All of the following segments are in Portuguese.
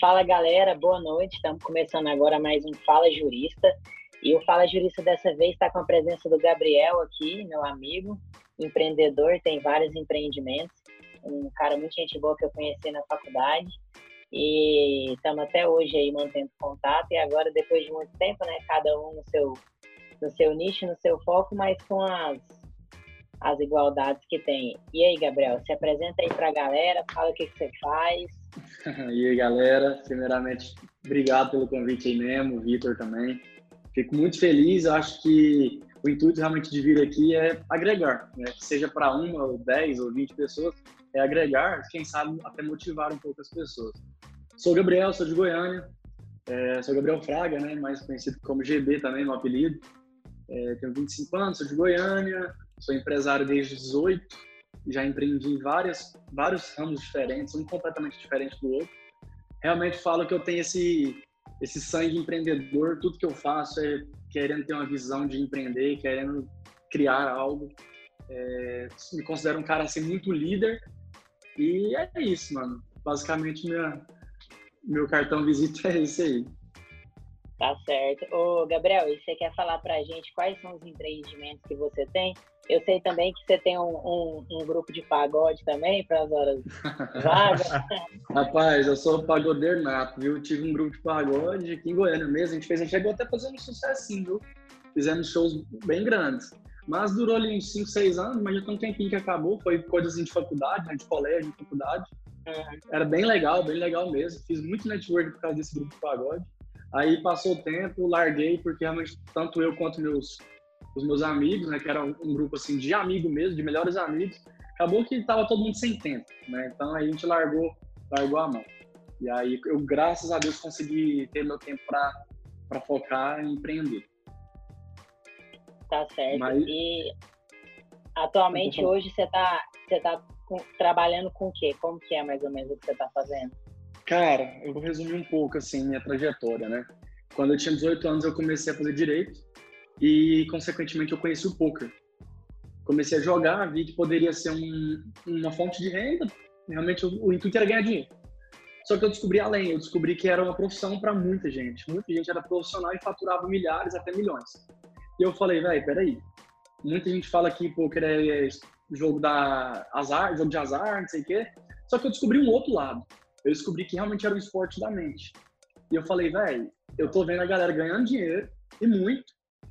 Fala galera, boa noite. Estamos começando agora mais um Fala Jurista. E o Fala Jurista dessa vez está com a presença do Gabriel aqui, meu amigo, empreendedor, tem vários empreendimentos. Um cara muito gente boa que eu conheci na faculdade. E estamos até hoje aí mantendo contato. E agora, depois de muito tempo, né? Cada um no seu, no seu nicho, no seu foco, mas com as, as igualdades que tem. E aí, Gabriel, se apresenta aí para a galera, fala o que, que você faz. e aí, galera, primeiramente, obrigado pelo convite aí mesmo, Vitor também. Fico muito feliz, acho que o intuito realmente de vir aqui é agregar, né? seja para uma, ou dez, ou vinte pessoas, é agregar, quem sabe até motivar um pouco as pessoas. Sou Gabriel, sou de Goiânia, é, sou Gabriel Fraga, né, mais conhecido como GB também, meu apelido. É, tenho 25 anos, sou de Goiânia, sou empresário desde 18, já empreendi várias, vários ramos diferentes, um completamente diferente do outro. Realmente falo que eu tenho esse, esse sangue empreendedor, tudo que eu faço é querendo ter uma visão de empreender, querendo criar algo. É, me considero um cara assim muito líder e é isso, mano. Basicamente minha, meu cartão visita é esse aí. Tá certo. Ô, Gabriel, e você quer falar pra gente quais são os empreendimentos que você tem? Eu sei também que você tem um, um, um grupo de pagode também para as horas vagas. Rapaz, eu sou pagodeiro nato, viu? Tive um grupo de pagode aqui em Goiânia mesmo. A gente fez, a gente chegou até fazendo um sucessinho, viu? Fizemos shows bem grandes. Mas durou ali uns 5, 6 anos, mas já tem um tempinho que acabou. Foi coisas assim de faculdade, né? de colégio, de faculdade. Uhum. Era bem legal, bem legal mesmo. Fiz muito network por causa desse grupo de pagode. Aí passou o tempo, larguei, porque realmente tanto eu quanto meus, os meus amigos, né, que era um, um grupo assim de amigo mesmo, de melhores amigos, acabou que tava todo mundo sem tempo, né? Então a gente largou, largou a mão. E aí eu, graças a Deus, consegui ter meu tempo para focar em empreender. Tá certo. Mas... E atualmente hoje você tá, você tá trabalhando com o quê? Como que é mais ou menos o que você tá fazendo? Cara, eu vou resumir um pouco assim minha trajetória, né? Quando eu tinha 18 anos eu comecei a fazer direito e consequentemente eu conheci o poker. Comecei a jogar, vi que poderia ser um, uma fonte de renda. Realmente o, o intuito era ganhar dinheiro. Só que eu descobri além, eu descobri que era uma profissão para muita gente. Muita gente era profissional e faturava milhares até milhões. E eu falei, velho, peraí. Muita gente fala que poker é jogo da azar, jogo de azar, não sei o quê. Só que eu descobri um outro lado. Eu descobri que realmente era um esporte da mente. E eu falei, velho, eu tô vendo a galera ganhando dinheiro e muito,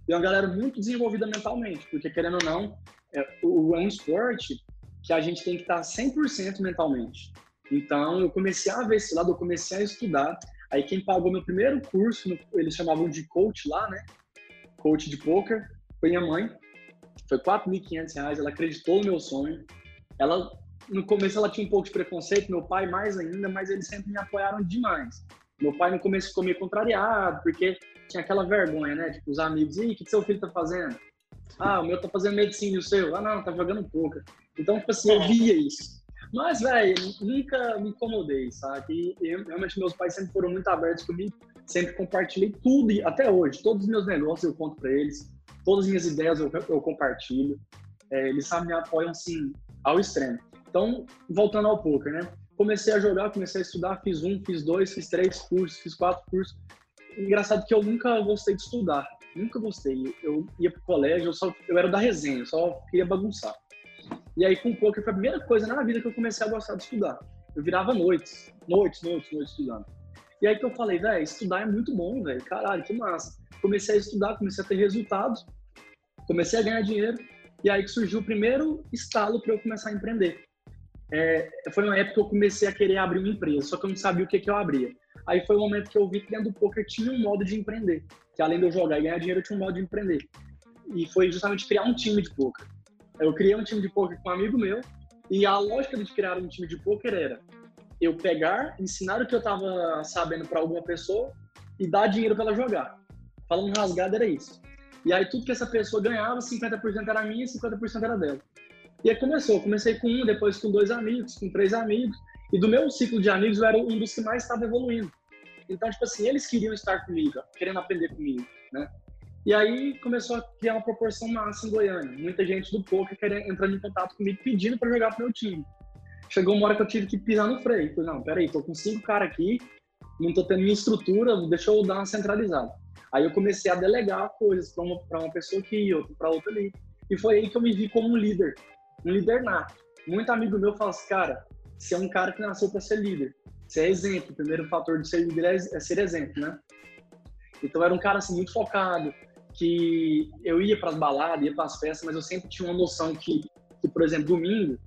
e uma galera muito desenvolvida mentalmente, porque querendo ou não, é, é um esporte que a gente tem que estar 100% mentalmente. Então, eu comecei a ver esse lado, eu comecei a estudar. Aí, quem pagou meu primeiro curso, eles chamavam de coach lá, né? Coach de poker, foi minha mãe. Foi R$ 4.500, ela acreditou no meu sonho. Ela, no começo, ela tinha um pouco de preconceito, meu pai mais ainda, mas eles sempre me apoiaram demais. Meu pai no começo ficou meio contrariado, porque tinha aquela vergonha, né? Tipo, os amigos, e o que, que seu filho tá fazendo? Ah, o meu tá fazendo medicina e o seu? Ah, não, tá jogando poker. Então, tipo assim, eu via isso. Mas, velho, nunca me incomodei, sabe? E realmente meus pais sempre foram muito abertos comigo, sempre compartilhei tudo, e até hoje, todos os meus negócios eu conto para eles, todas as minhas ideias eu, eu compartilho. É, eles sabem, me apoiam, assim, ao extremo. Então, voltando ao poker, né? Comecei a jogar, comecei a estudar, fiz um, fiz dois, fiz três cursos, fiz quatro cursos. Engraçado que eu nunca gostei de estudar, nunca gostei. Eu ia pro colégio, eu, só, eu era da resenha, eu só queria bagunçar. E aí, com poker, foi a primeira coisa na vida que eu comecei a gostar de estudar. Eu virava noites, noites, noites, noites estudando. E aí que eu falei, velho, estudar é muito bom, velho. Caralho, que massa. Comecei a estudar, comecei a ter resultados, comecei a ganhar dinheiro. E aí que surgiu o primeiro estalo para eu começar a empreender. É, foi uma época que eu comecei a querer abrir uma empresa, só que eu não sabia o que, que eu abria. Aí foi o momento que eu vi que dentro do poker tinha um modo de empreender. Que além de eu jogar e ganhar dinheiro, eu tinha um modo de empreender. E foi justamente criar um time de poker. Eu criei um time de poker com um amigo meu. E a lógica de criar um time de poker era eu pegar, ensinar o que eu estava sabendo para alguma pessoa e dar dinheiro para ela jogar. Falando rasgado era isso. E aí tudo que essa pessoa ganhava, 50% era minha e 50% era dela. E aí começou. Comecei com um, depois com dois amigos, com três amigos. E do meu ciclo de amigos, eu era um dos que mais estava evoluindo. Então, tipo assim, eles queriam estar comigo, querendo aprender comigo, né? E aí começou a criar uma proporção massa em Goiânia. Muita gente do poker querendo, entrando em contato comigo, pedindo para jogar pro meu time chegou uma hora que eu tive que pisar no freio. Falei, não, peraí, tô com cinco caras aqui, não tô tendo minha estrutura, deixa eu dar uma centralizada. Aí eu comecei a delegar coisas para uma, uma pessoa aqui, outra para outra ali. E foi aí que eu me vi como um líder, um líder nato. Muito amigo meu fala assim, cara, você é um cara que nasceu para ser líder. Você é exemplo. O primeiro fator de ser líder é, é ser exemplo, né? Então era um cara assim muito focado, que eu ia para as baladas, ia para as festas, mas eu sempre tinha uma noção que, que, por exemplo, domingo,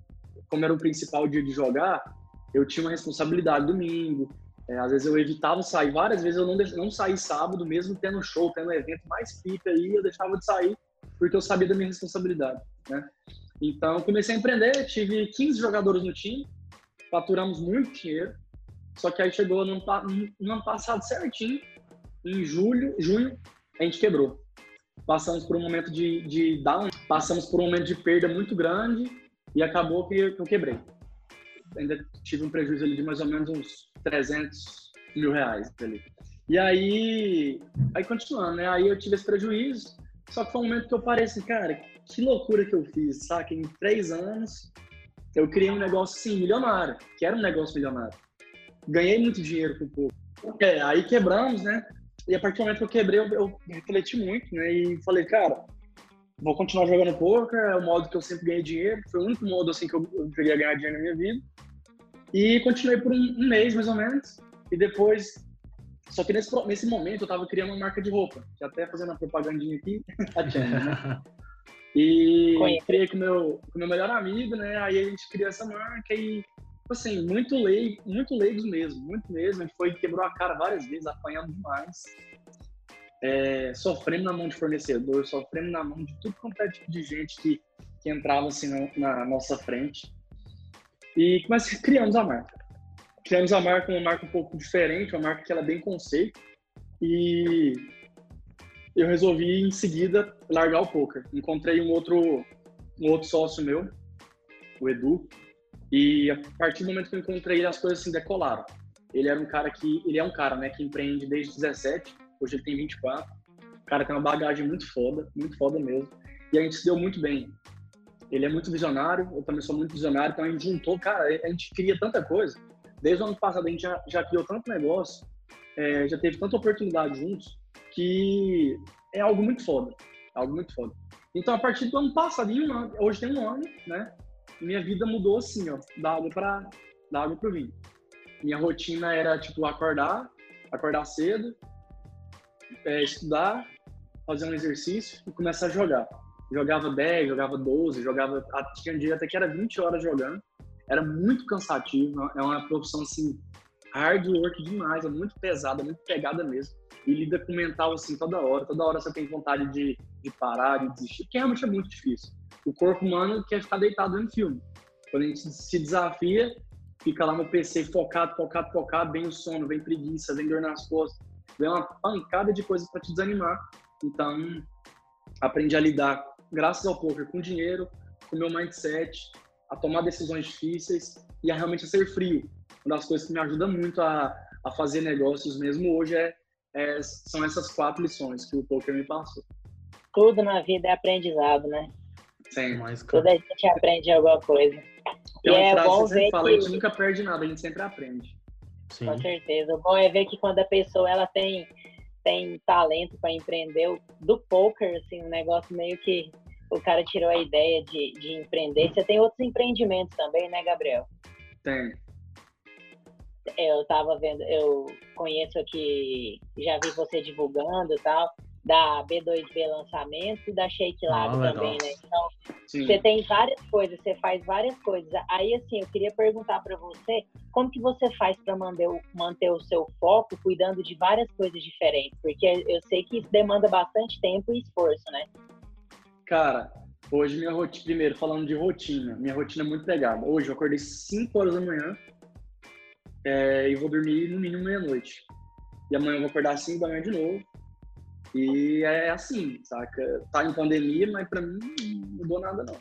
como era o principal dia de jogar, eu tinha uma responsabilidade domingo. É, às vezes eu evitava sair, várias vezes eu não, não saí sábado, mesmo tendo show, tendo evento mais pica aí, eu deixava de sair porque eu sabia da minha responsabilidade, né? Então, comecei a empreender, tive 15 jogadores no time, faturamos muito dinheiro, só que aí chegou no, no ano passado certinho, em julho, junho, a gente quebrou. Passamos por um momento de, de down, passamos por um momento de perda muito grande e acabou que eu quebrei. Ainda tive um prejuízo ali de mais ou menos uns 300 mil reais ali. E aí, aí continuando, né? Aí eu tive esse prejuízo, só que foi um momento que eu parei assim, cara, que loucura que eu fiz, sabe? Em três anos, eu criei um negócio, assim, milionário, que era um negócio milionário. Ganhei muito dinheiro com pouco. É, aí quebramos, né? E a partir do momento que eu quebrei, eu, eu refleti muito, né? E falei, cara, vou continuar jogando poker, é o modo que eu sempre ganhei dinheiro, foi o único modo, assim, que eu, queria ganhar dinheiro na minha vida. E continuei por um, um mês, mais ou menos, e depois só que nesse, nesse momento eu tava criando uma marca de roupa, que até fazendo a propagandinha aqui, a Channel, né? E Conhece. criei com meu, o meu melhor amigo, né? Aí a gente criou essa marca e, assim, muito leigo, muito leigos mesmo, muito mesmo. A gente foi, quebrou a cara várias vezes, apanhando demais. É, sofrendo na mão de fornecedor, sofrendo na mão de tudo quanto é tipo de gente que, que entrava assim na, na nossa frente. E mas criamos a marca. Criamos a marca, uma marca um pouco diferente, uma marca que ela é bem conceito. E eu resolvi em seguida largar o poker. Encontrei um outro, um outro sócio meu, o Edu, e a partir do momento que eu encontrei ele, as coisas assim decolaram. Ele era um cara que, ele é um cara, né, que empreende desde 17, hoje ele tem 24. O cara tem uma bagagem muito foda, muito foda mesmo. E a gente se deu muito bem. Ele é muito visionário, eu também sou muito visionário, então a gente juntou, cara, a gente queria tanta coisa. Desde o ano passado a gente já, já criou tanto negócio, é, já teve tanta oportunidade juntos, que é algo muito foda. Algo muito foda. Então, a partir do ano passado, hoje tem um ano, né? Minha vida mudou assim, ó, da água para da água pro vinho. Minha rotina era, tipo, acordar, acordar cedo, é, estudar, fazer um exercício e começar a jogar. Jogava 10, jogava 12, jogava. Tinha um dia até que era 20 horas jogando. Era muito cansativo, é uma profissão assim, hard work demais, é muito pesada, muito pegada mesmo e lida com mental assim toda hora. Toda hora você tem vontade de, de parar, de desistir, que realmente é muito difícil. O corpo humano quer ficar deitado no filme. Quando a gente se desafia, fica lá no PC focado, focado, focado, vem o sono, vem preguiça, vem dor nas costas, vem uma pancada de coisas para te desanimar. Então, aprendi a lidar, graças ao poker, com dinheiro, com meu mindset, a tomar decisões difíceis e a realmente ser frio. Uma das coisas que me ajuda muito a, a fazer negócios mesmo hoje é é, são essas quatro lições que o poker me passou. Tudo na vida é aprendizado, né? Sim. Mas, Tudo a gente aprende alguma coisa. Tem uma e é bom que você fala, que... a gente nunca perde nada, a gente sempre aprende. Sim. Com certeza. O bom é ver que quando a pessoa ela tem, tem talento para empreender, do poker, assim, um negócio meio que o cara tirou a ideia de, de empreender. Você tem outros empreendimentos também, né, Gabriel? Tem eu tava vendo, eu conheço aqui, já vi você divulgando e tal, da B2B lançamento e da Shake Lab ah, também, né? Então, Sim. você tem várias coisas, você faz várias coisas. Aí, assim, eu queria perguntar para você, como que você faz para manter, manter o seu foco cuidando de várias coisas diferentes? Porque eu sei que isso demanda bastante tempo e esforço, né? Cara, hoje minha rotina, primeiro, falando de rotina, minha rotina é muito pegada. Hoje eu acordei 5 horas da manhã, é, e vou dormir no mínimo meia-noite. E amanhã eu vou acordar assim manhã de novo. E é assim, saca? Tá em pandemia, mas pra mim não mudou nada, não.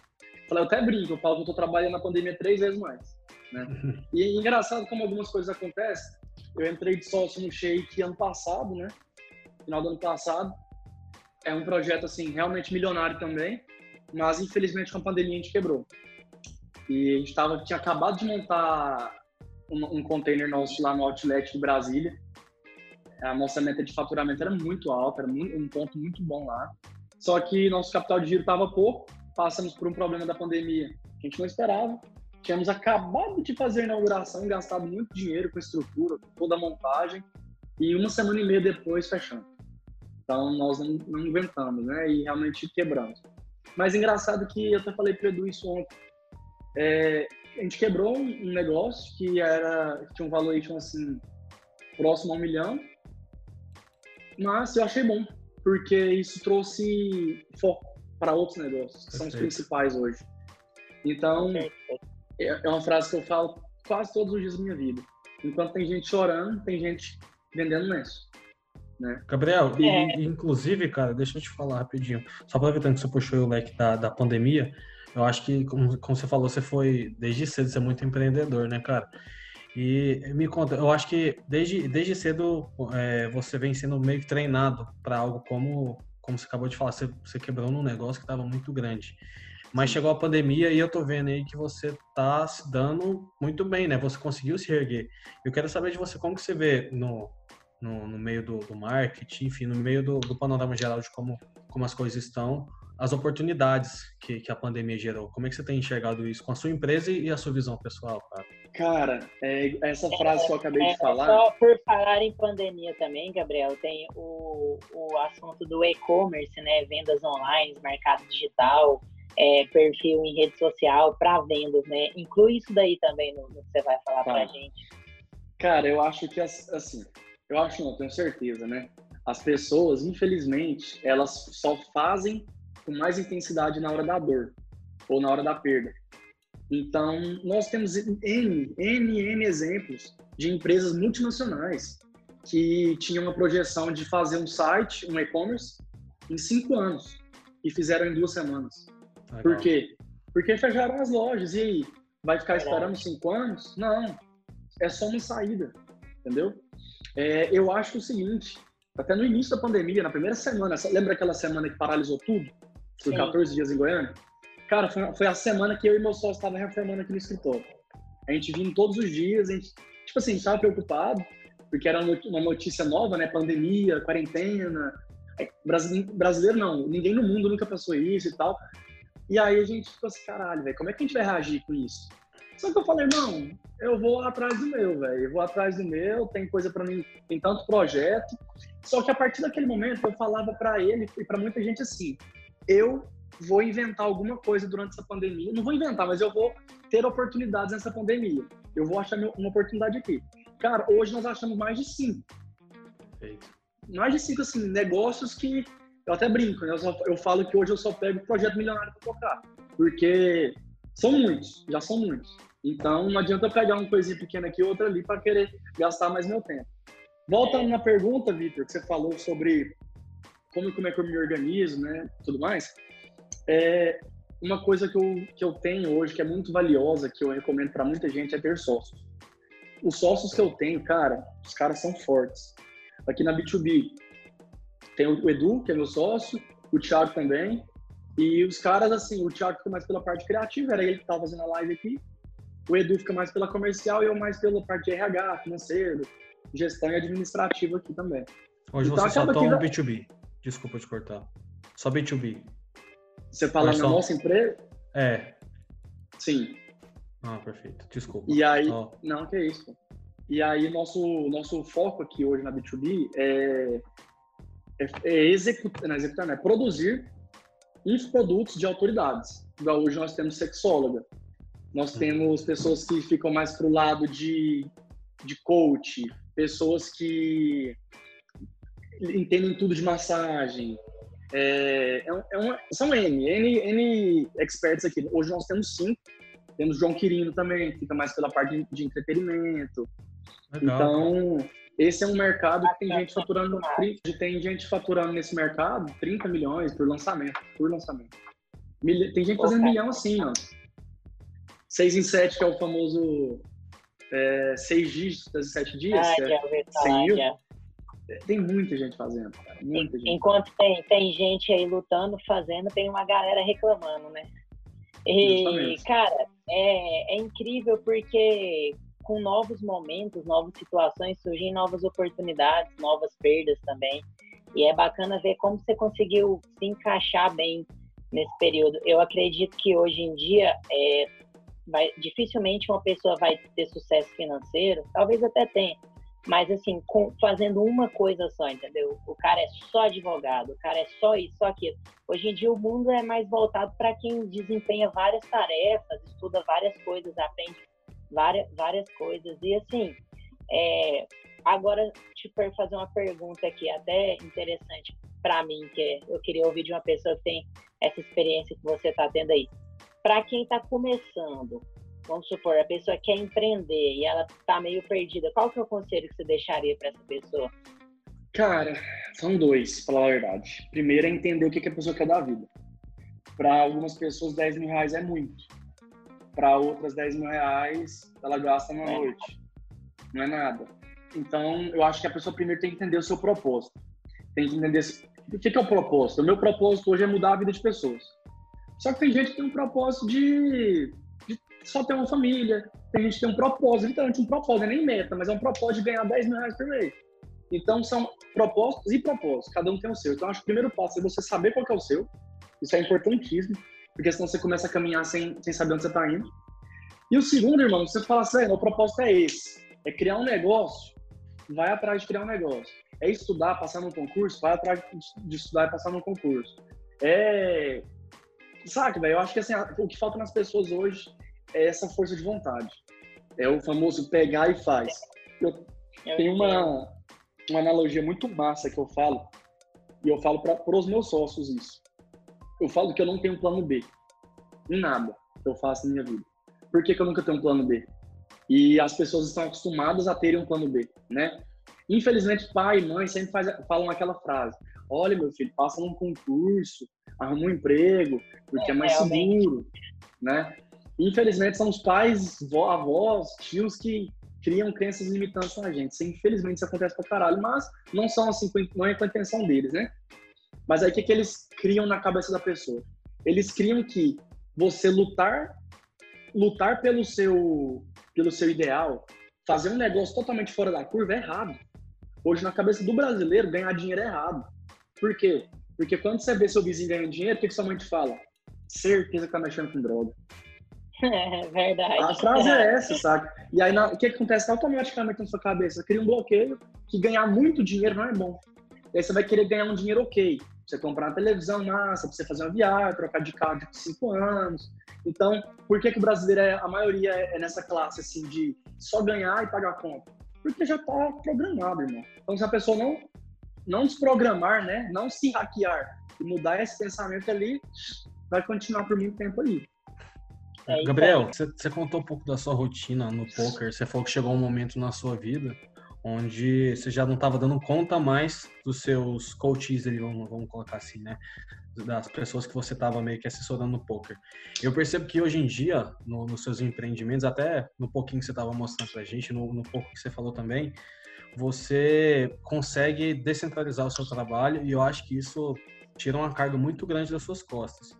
Falei, eu até brinco, eu falo que eu tô trabalhando na pandemia três vezes mais. Né? E é engraçado como algumas coisas acontecem. Eu entrei de sócio no Shake ano passado, né? Final do ano passado. É um projeto, assim, realmente milionário também. Mas, infelizmente, com a pandemia a gente quebrou. E a gente tava, tinha acabado de montar um, um container nosso lá no outlet de Brasília. a nossa meta de faturamento era muito alta, era muito, um ponto muito bom lá. Só que nosso capital de giro estava pouco, passamos por um problema da pandemia que a gente não esperava. Tínhamos acabado de fazer a inauguração, gastado muito dinheiro com a estrutura, com toda a montagem, e uma semana e meia depois fechamos. Então nós não, não inventamos, né? E realmente quebramos. Mas engraçado que eu até falei para Edu isso ontem. É, a gente quebrou um negócio que era que tinha um valuation assim próximo a um milhão, mas eu achei bom porque isso trouxe foco para outros negócios que são os principais hoje. Então é, é uma frase que eu falo quase todos os dias da minha vida. Enquanto tem gente chorando, tem gente vendendo lenço. Né? Gabriel, e, é. inclusive, cara, deixa eu te falar rapidinho. Só aproveitando que você puxou o leque da, da pandemia, eu acho que, como, como você falou, você foi desde cedo, você é muito empreendedor, né, cara? E me conta, eu acho que desde, desde cedo é, você vem sendo meio que treinado para algo como, como você acabou de falar, você, você quebrou num negócio que estava muito grande. Mas chegou a pandemia e eu tô vendo aí que você tá se dando muito bem, né? Você conseguiu se erguer. Eu quero saber de você como que você vê no, no, no meio do, do, marketing, enfim, no meio do, do, panorama geral de como, como as coisas estão, as oportunidades que, que a pandemia gerou. Como é que você tem enxergado isso com a sua empresa e a sua visão pessoal, cara? Cara, é, essa frase é, que eu acabei é, de falar. Só por falar em pandemia também, Gabriel, tem o, o assunto do e-commerce, né? Vendas online, mercado digital, é, perfil em rede social para vendas, né? Inclui isso daí também no, no que você vai falar tá. para a gente. Cara, eu acho que assim, eu acho não, tenho certeza, né? As pessoas, infelizmente, elas só fazem com mais intensidade na hora da dor ou na hora da perda. Então, nós temos N, N, N exemplos de empresas multinacionais que tinham uma projeção de fazer um site, um e-commerce, em cinco anos e fizeram em duas semanas. Legal. Por quê? Porque fecharam as lojas. E aí? Vai ficar esperando cinco anos? Não. É só uma saída. Entendeu? É, eu acho o seguinte, até no início da pandemia, na primeira semana, lembra aquela semana que paralisou tudo? Por Sim. 14 dias em Goiânia? Cara, foi, foi, a semana que eu e meu sócio estavam reformando aqui no escritório. A gente vindo todos os dias, a gente, tipo assim, estava preocupado, porque era uma notícia nova, né? Pandemia, quarentena. Brasileiro não, ninguém no mundo nunca passou isso e tal. E aí a gente ficou assim, caralho, velho, como é que a gente vai reagir com isso? Só que eu falei, não, eu vou atrás do meu, velho. Eu vou atrás do meu, tem coisa para mim, tem tanto projeto. Só que a partir daquele momento eu falava para ele e para muita gente assim: eu vou inventar alguma coisa durante essa pandemia. Não vou inventar, mas eu vou ter oportunidades nessa pandemia. Eu vou achar uma oportunidade aqui. Cara, hoje nós achamos mais de cinco. Perfeito. Mais de cinco, assim, negócios que eu até brinco, né? Eu, só, eu falo que hoje eu só pego projeto milionário para tocar. Porque são muitos, já são muitos. Então não adianta eu pegar uma coisinha pequena aqui e outra ali para querer gastar mais meu tempo. Voltando na pergunta, Vitor, que você falou sobre como, como é que eu me organizo, né, tudo mais. É, uma coisa que eu, que eu tenho hoje, que é muito valiosa, que eu recomendo para muita gente, é ter sócios. Os sócios que eu tenho, cara, os caras são fortes. Aqui na B2B, tem o Edu, que é meu sócio, o Thiago também, e os caras, assim, o Thiago fica mais pela parte criativa, era ele que estava fazendo a live aqui. O Edu fica mais pela comercial e eu mais pela parte de RH, financeiro, gestão e administrativa aqui também. Hoje então, você só toma que... B2B. Desculpa te cortar. Só B2B. Você fala Hoje na só... nossa empresa? É. Sim. Ah, perfeito. Desculpa. E aí, oh. não, que é isso. E aí, nosso, nosso foco aqui hoje na B2B é, é, é executar, não, executar, não, é produzir infoprodutos de autoridades. Igual hoje nós temos sexóloga, nós uhum. temos pessoas que ficam mais para o lado de, de coach, pessoas que entendem tudo de massagem. É, é, é uma, são N, N, N experts aqui. Hoje nós temos cinco. Temos João Quirino também, que fica mais pela parte de, entretenimento. Legal. Então, esse é um mercado que tem gente faturando, tem gente faturando nesse mercado 30 milhões por lançamento, por lançamento. Tem gente fazendo milhão assim, ó. 6 em 7, que é o famoso é, 6 dígitos em 7 dias, ah, é, é 100 mil. Tem muita gente fazendo, cara. Muita gente. Enquanto tem, tem gente aí lutando, fazendo, tem uma galera reclamando, né? E, Justamente. cara, é, é incrível porque com novos momentos, novas situações, surgem novas oportunidades, novas perdas também. E é bacana ver como você conseguiu se encaixar bem nesse período. Eu acredito que hoje em dia é, vai, dificilmente uma pessoa vai ter sucesso financeiro, talvez até tenha, mas assim, com, fazendo uma coisa só, entendeu? O cara é só advogado, o cara é só isso, só aquilo. Hoje em dia o mundo é mais voltado para quem desempenha várias tarefas, estuda várias coisas, aprende várias, várias coisas. E assim, é, agora te fazer uma pergunta aqui, até interessante para mim, que eu queria ouvir de uma pessoa que tem essa experiência que você está tendo aí. Para quem está começando, vamos supor, a pessoa quer empreender e ela está meio perdida, qual que é o conselho que você deixaria para essa pessoa? Cara, são dois, pra falar a verdade. Primeiro é entender o que, que a pessoa quer da vida. Para algumas pessoas, 10 mil reais é muito. Para outras, 10 mil reais ela gasta na é. noite. Não é nada. Então, eu acho que a pessoa primeiro tem que entender o seu propósito. Tem que entender o que, que é o propósito. O meu propósito hoje é mudar a vida de pessoas. Só que tem gente que tem um propósito de só ter uma família. Tem gente que tem um propósito, literalmente um propósito, nem meta, mas é um propósito de ganhar 10 mil reais por mês. Então são propósitos e propósitos, cada um tem o seu. Então acho que o primeiro passo é você saber qual é o seu. Isso é importantíssimo, porque senão você começa a caminhar sem, sem saber onde você está indo. E o segundo, irmão, você fala assim, o propósito é esse, é criar um negócio, vai atrás de criar um negócio. É estudar, passar num concurso, vai atrás de estudar e passar num concurso. É sabe, velho? Eu acho que assim, o que falta nas pessoas hoje é essa força de vontade. É o famoso pegar e faz. Eu tenho uma, uma analogia muito massa que eu falo, e eu falo para os meus sócios isso. Eu falo que eu não tenho plano B. Em nada que eu faço na minha vida. Por que, que eu nunca tenho um plano B? E as pessoas estão acostumadas a terem um plano B, né? Infelizmente, pai e mãe sempre faz, falam aquela frase: Olha, meu filho, passa num concurso, arruma um emprego, porque é, é mais seguro, né? Infelizmente, são os pais, avós, tios que criam crenças limitantes na gente. Infelizmente, isso acontece pra caralho, mas não são assim, não é com a intenção deles, né? Mas aí, o que, que eles criam na cabeça da pessoa? Eles criam que você lutar, lutar pelo seu, pelo seu ideal, fazer um negócio totalmente fora da curva é errado. Hoje, na cabeça do brasileiro, ganhar dinheiro é errado. Por quê? Porque quando você vê seu vizinho ganhando dinheiro, o que, que sua mãe te fala? Certeza que tá mexendo com droga. É verdade. A frase é essa, sabe? E aí, na, o que, acontece automaticamente na sua cabeça? Você cria um bloqueio que ganhar muito dinheiro não é bom. E aí você vai querer ganhar um dinheiro ok. Você comprar uma televisão massa, você fazer uma viagem, trocar de carro de 5 anos. Então, por que, que o brasileiro, é, a maioria é, é nessa classe, assim, de só ganhar e pagar a conta? Porque já tá programado, irmão. Então, se a pessoa não, não desprogramar, né? Não se hackear e mudar esse pensamento ali, vai continuar por muito tempo ali. É, Gabriel, você, contou um pouco da sua rotina no poker. Você falou que chegou um momento na sua vida onde você já não estava dando conta mais dos seus coaches, vamos, vamos colocar assim, né? Das pessoas que você estava meio que assessorando no poker. Eu percebo que hoje em dia, no, nos seus empreendimentos, até no pouquinho que você estava mostrando pra gente, no, no pouco que você falou também, você consegue descentralizar o seu trabalho e eu acho que isso tira uma carga muito grande das suas costas.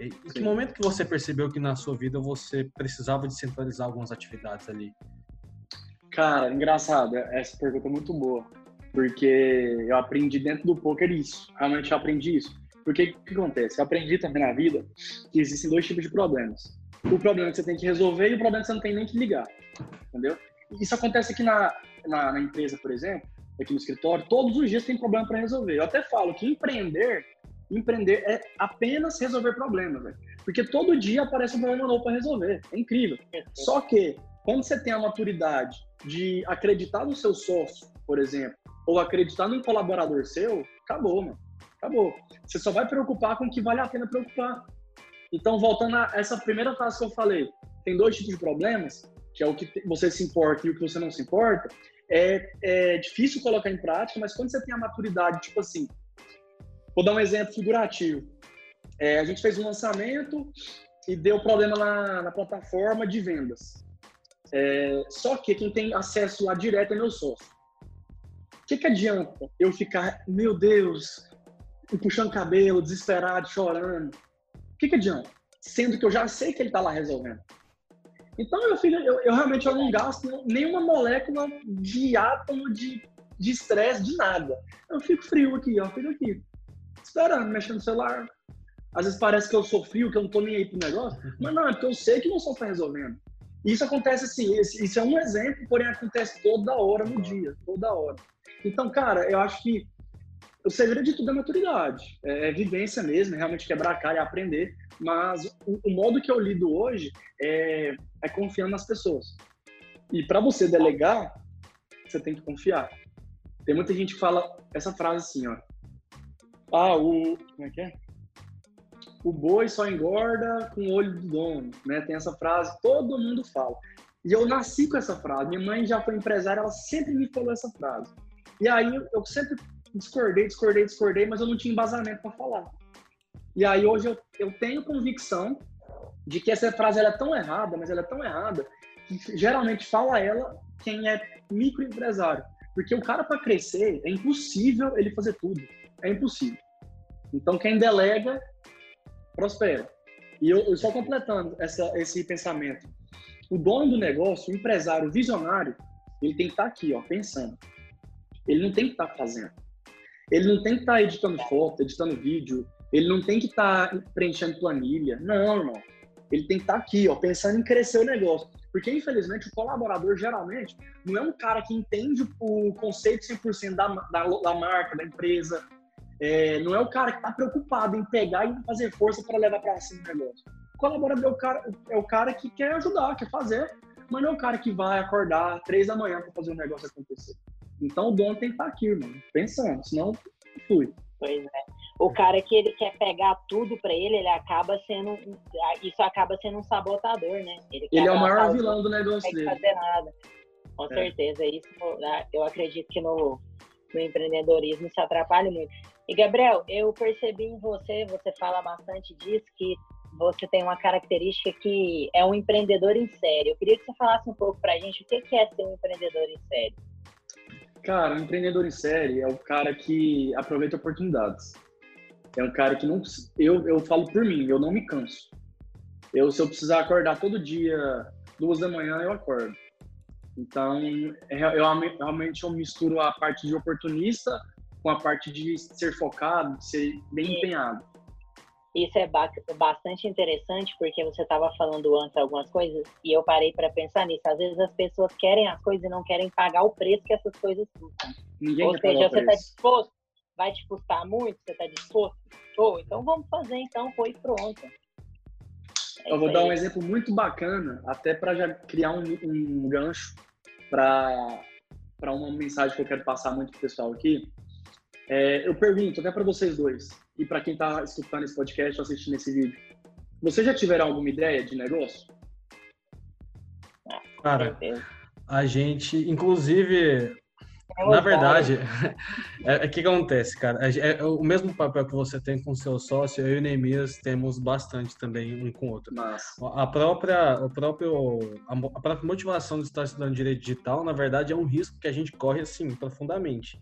Em que momento que você percebeu que na sua vida você precisava de centralizar algumas atividades ali? Cara, engraçado, essa pergunta é muito boa, porque eu aprendi dentro do poker isso, realmente eu aprendi isso. Porque o que acontece? Eu aprendi também na vida que existem dois tipos de problemas. O problema que você tem que resolver e o problema que você não tem nem que ligar, entendeu? Isso acontece aqui na, na, na empresa, por exemplo, aqui no escritório, todos os dias tem problema para resolver. Eu até falo que empreender empreender é apenas resolver problemas, véio. porque todo dia aparece um problema novo para resolver. É incrível. Só que quando você tem a maturidade de acreditar no seu sócio, por exemplo, ou acreditar num colaborador seu, acabou, mano. Acabou. Você só vai preocupar com o que vale a pena preocupar. Então, voltando a essa primeira frase que eu falei, tem dois tipos de problemas, que é o que você se importa e o que você não se importa. É, é difícil colocar em prática, mas quando você tem a maturidade, tipo assim, Vou dar um exemplo figurativo. É, a gente fez um lançamento e deu problema na, na plataforma de vendas. É, só que quem tem acesso lá direto é meu sócio. O que, que adianta eu ficar, meu Deus, puxando cabelo, desesperado, chorando? O que, que adianta? Sendo que eu já sei que ele está lá resolvendo. Então, meu filho, eu, eu realmente eu não gasto nenhuma molécula de átomo de estresse, de, de nada. Eu fico frio aqui, ó, fico aqui, esperando, mexendo no celular. Às vezes parece que eu sou frio, que eu não tô nem aí pro negócio, mas não, é porque eu sei que não só tá resolvendo. Isso acontece assim, isso é um exemplo, porém acontece toda hora no dia, toda hora. Então, cara, eu acho que o segredo de tudo é maturidade, é, é vivência mesmo, é realmente quebrar a cara e aprender. Mas o, o modo que eu lido hoje é, é confiando nas pessoas. E para você delegar, você tem que confiar. Tem muita gente que fala essa frase assim, ó. Ah, o. Como é que é? O boi só engorda com o olho do dono, né? Tem essa frase, todo mundo fala. E eu nasci com essa frase. Minha mãe já foi empresária, ela sempre me falou essa frase. E aí eu sempre discordei, discordei, discordei, mas eu não tinha embasamento para falar. E aí hoje eu, eu tenho convicção de que essa frase é tão errada, mas ela é tão errada, que geralmente fala ela quem é microempresário. Porque o cara, para crescer, é impossível ele fazer tudo. É impossível. Então, quem delega, prospera. E eu, eu só completando essa, esse pensamento. O dono do negócio, o empresário, o visionário, ele tem que estar tá aqui, ó, pensando. Ele não tem que estar tá fazendo. Ele não tem que estar tá editando foto, editando vídeo. Ele não tem que estar tá preenchendo planilha. Não, irmão. Ele tem que estar tá aqui, ó, pensando em crescer o negócio. Porque, infelizmente, o colaborador, geralmente, não é um cara que entende o conceito 100% da, da, da marca, da empresa. É, não é o cara que está preocupado em pegar e fazer força para levar para cima o negócio. O colaborador é o, cara, é o cara que quer ajudar, quer fazer, mas não é o cara que vai acordar três da manhã para fazer o negócio acontecer. Então o dono tem que estar tá aqui, irmão, pensando, senão flui. Pois é. O cara que ele quer pegar tudo para ele, ele acaba sendo. Isso acaba sendo um sabotador, né? Ele, ele é o maior vilão do negócio dele. Não fazer nada. Com é. certeza. Isso né, eu acredito que no, no empreendedorismo se atrapalha muito. E Gabriel, eu percebi em você, você fala bastante disso, que você tem uma característica que é um empreendedor em série. Eu queria que você falasse um pouco para a gente o que é ser um empreendedor em série. Cara, um empreendedor em série é o cara que aproveita oportunidades. É um cara que não. Eu, eu falo por mim, eu não me canso. Eu, se eu precisar acordar todo dia, duas da manhã, eu acordo. Então, é, eu, realmente eu misturo a parte de oportunista com a parte de ser focado, de ser bem empenhado. Isso é bastante interessante porque você estava falando antes algumas coisas e eu parei para pensar nisso. Às vezes as pessoas querem as coisas e não querem pagar o preço que essas coisas custam. Ninguém Ou seja, você está disposto, vai te custar muito, você está disposto? Show, então vamos fazer então, foi pronto. É eu vou dar um exemplo muito bacana, até para já criar um, um gancho para uma mensagem que eu quero passar muito pro pessoal aqui. É, eu pergunto até para vocês dois e para quem está escutando esse podcast ou assistindo esse vídeo, vocês já tiveram alguma ideia de negócio? Cara, a gente, inclusive, é na verdade, é, é, o que acontece, cara? É, é, o mesmo papel que você tem com seu sócio, eu e o Neemias temos bastante também um com o outro. Nossa. A própria, o próprio, a, própria motivação de estar estudando direito digital, na verdade, é um risco que a gente corre assim profundamente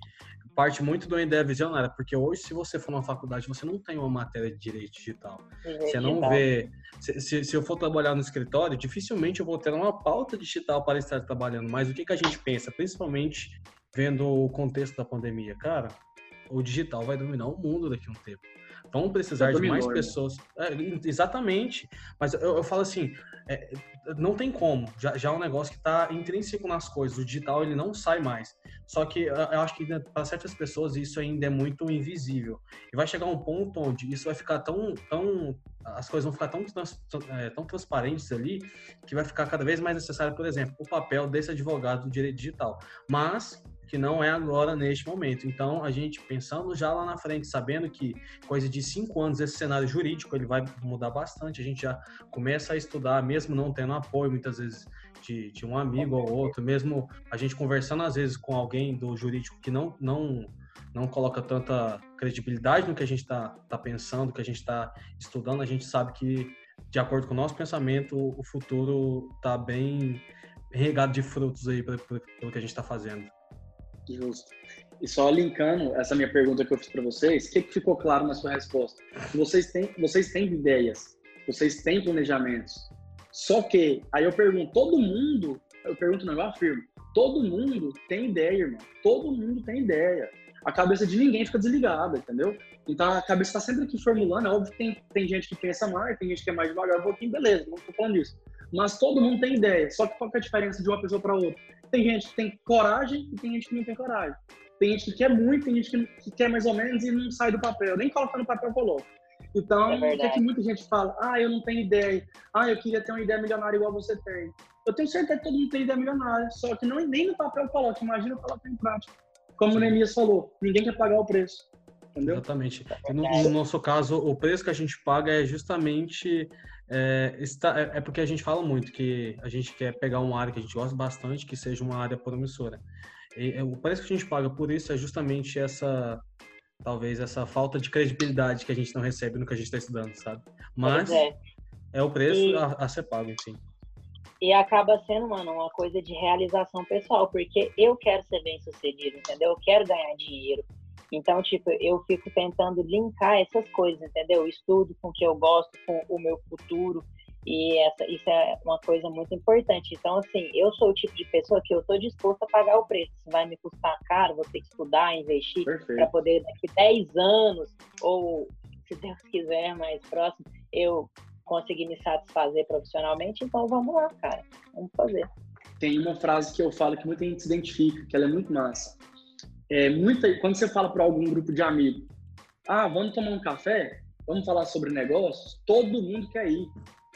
parte muito do ideia visionária, porque hoje, se você for numa faculdade, você não tem uma matéria de direito digital. você não vê. Se, se, se, eu for trabalhar no escritório, dificilmente eu vou ter uma pauta digital para estar trabalhando. Mas o que, que a gente pensa, principalmente vendo o contexto da pandemia? Cara, o digital vai dominar o mundo daqui a um tempo. Vão precisar de mais né? pessoas. É, exatamente. Mas eu, eu falo assim, é, não tem como. Já, já é um negócio que está intrínseco nas coisas. O digital ele não sai mais. Só que eu acho que para certas pessoas isso ainda é muito invisível. E vai chegar um ponto onde isso vai ficar tão, tão as coisas vão ficar tão, é, tão transparentes ali que vai ficar cada vez mais necessário, por exemplo, o papel desse advogado do direito digital. Mas que não é agora neste momento. Então, a gente pensando já lá na frente, sabendo que coisa de cinco anos esse cenário jurídico ele vai mudar bastante, a gente já começa a estudar, mesmo não tendo apoio muitas vezes de, de um amigo ou outro, mesmo a gente conversando às vezes com alguém do jurídico que não não não coloca tanta credibilidade no que a gente está tá pensando, que a gente está estudando, a gente sabe que de acordo com o nosso pensamento, o futuro está bem regado de frutos aí pelo que a gente está fazendo. Justo. E só linkando essa minha pergunta que eu fiz para vocês, o que, que, ficou claro na sua resposta? Vocês têm, vocês têm ideias, vocês têm planejamentos, Só que, aí eu pergunto, todo mundo, eu pergunto, não, eu afirmo, todo mundo tem ideia, irmão. Todo mundo tem ideia. A cabeça de ninguém fica desligada, entendeu? Então a cabeça está sempre aqui formulando. É óbvio que tem, tem gente que pensa mais, tem gente que é mais devagar um pouquinho, beleza, não estou falando disso. Mas todo mundo tem ideia. Só que qual que é a diferença de uma pessoa para outra? Tem gente que tem coragem e tem gente que não tem coragem. Tem gente que quer muito, tem gente que, que quer mais ou menos e não sai do papel. Nem coloca no papel, coloca. Então, é o que, é que muita gente fala? Ah, eu não tenho ideia. Ah, eu queria ter uma ideia milionária igual você tem. Eu tenho certeza que todo mundo tem ideia milionária, só que não, nem no papel coloca. Imagina colocar em prática. Como Sim. o Nemias falou, ninguém quer pagar o preço. Entendeu? Exatamente. No, no, nosso caso, o preço que a gente paga é justamente. É, está, é, é, porque a gente fala muito que a gente quer pegar uma área que a gente gosta bastante, que seja uma área promissora. E, é, o preço que a gente paga por isso é justamente essa talvez essa falta de credibilidade que a gente não recebe no que a gente está estudando, sabe? Mas é. é. o preço e, a, a, ser pago, enfim. E acaba sendo, mano, uma coisa de realização pessoal, porque eu quero ser bem sucedido, entendeu? Eu quero ganhar dinheiro. Então, tipo, eu fico tentando linkar essas coisas, entendeu? estudo com o que eu gosto, com o meu futuro. E essa, isso é uma coisa muito importante. Então, assim, eu sou o tipo de pessoa que eu estou disposta a pagar o preço. Se vai me custar caro, vou ter que estudar, investir, para poder daqui 10 anos, ou se Deus quiser, mais próximo, eu conseguir me satisfazer profissionalmente. Então, vamos lá, cara. Vamos fazer. Tem uma frase que eu falo que muita gente se identifica, que ela é muito massa. É, muita, quando você fala para algum grupo de amigos, ah, vamos tomar um café? Vamos falar sobre negócios? Todo mundo quer ir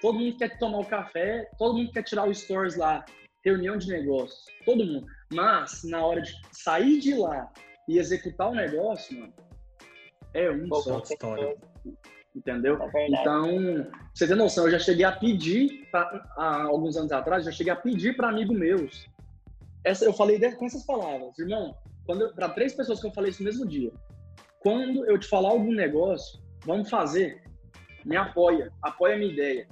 todo mundo quer tomar o café, todo mundo quer tirar o stories lá, reunião de negócios, todo mundo. Mas na hora de sair de lá e executar o negócio, mano, é um Pô, só história. Entendeu? É então, você tem noção, eu já cheguei a pedir, pra, há alguns anos atrás, já cheguei a pedir para amigos meus. Essa, eu falei com essas palavras, irmão, para três pessoas que eu falei isso no mesmo dia. Quando eu te falar algum negócio, vamos fazer, me apoia, apoia a minha ideia.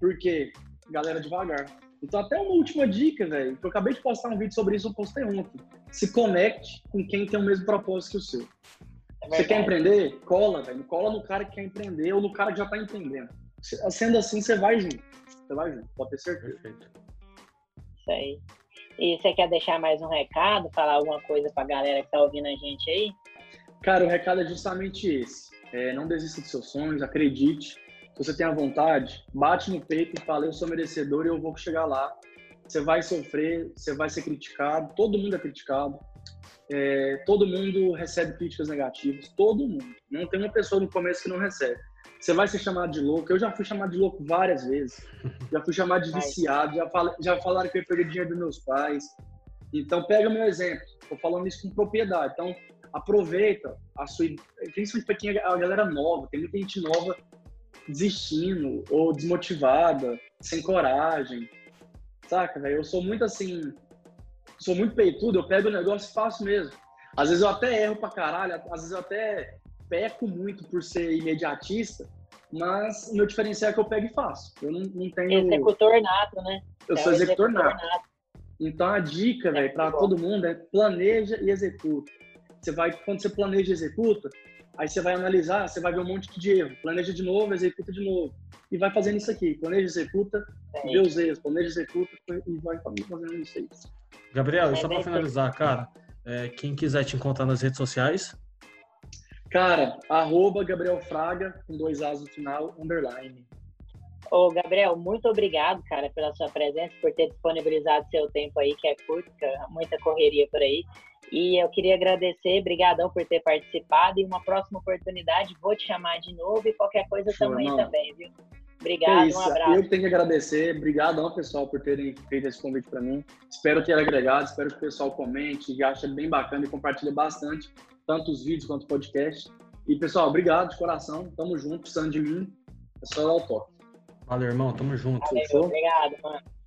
Porque, galera, devagar. Então, até uma última dica, velho, que eu acabei de postar um vídeo sobre isso, eu postei ontem. Se conecte com quem tem o mesmo propósito que o seu. É você quer empreender? Cola, velho. Cola no cara que quer empreender ou no cara que já tá empreendendo. Sendo assim, você vai junto. Você vai junto, pode ter certeza. Perfeito. Isso aí. E você quer deixar mais um recado, falar alguma coisa pra galera que tá ouvindo a gente aí? Cara, o recado é justamente esse. É, não desista dos seus sonhos, acredite se você tem a vontade, bate no peito e fala: Eu sou merecedor e eu vou chegar lá. Você vai sofrer, você vai ser criticado, todo mundo é criticado, é, todo mundo recebe críticas negativas, todo mundo. Não tem uma pessoa no começo que não recebe. Você vai ser chamado de louco. Eu já fui chamado de louco várias vezes. Já fui chamado de viciado. Já, fal, já falaram que eu ia perder dinheiro dos meus pais. Então, pega o meu exemplo. Estou falando isso com propriedade. Então, aproveita a sua. Principalmente para quem é a galera nova. Tem muita gente nova desistindo ou desmotivada, sem coragem. Saca, velho? Eu sou muito assim, sou muito peitudo, eu pego o negócio e faço mesmo. Às vezes eu até erro pra caralho, às vezes eu até peco muito por ser imediatista, mas o meu diferencial é que eu pego e faço. Eu não, não tenho. Executor nato, né? Eu é sou executor, executor nato. nato. Então a dica, é velho, para todo mundo é planeja e executa. Você vai, quando você planeja e executa, Aí você vai analisar, você vai ver um monte de erro. Planeja de novo, executa de novo. E vai fazendo isso aqui. Planeja, executa, é. vê os erros. Planeja, executa e vai fazendo isso aí. Gabriel, é só para finalizar, cara, é, quem quiser te encontrar nas redes sociais. Cara, arroba Gabriel Fraga, com dois As no final, underline. Ô, Gabriel, muito obrigado, cara, pela sua presença, por ter disponibilizado seu tempo aí, que é curto, muita correria por aí. E eu queria agradecer, brigadão por ter participado. E uma próxima oportunidade, vou te chamar de novo e qualquer coisa também também, viu? Obrigado, um abraço. Eu tenho que agradecer. Obrigado pessoal por terem feito esse convite para mim. Espero ter agregado, espero que o pessoal comente ache bem bacana e compartilhe bastante, tanto os vídeos quanto o podcast. E pessoal, obrigado de coração. Tamo junto, precisando de mim. É só dar o toque. Valeu, irmão. Tamo junto. Valeu, obrigado, mano.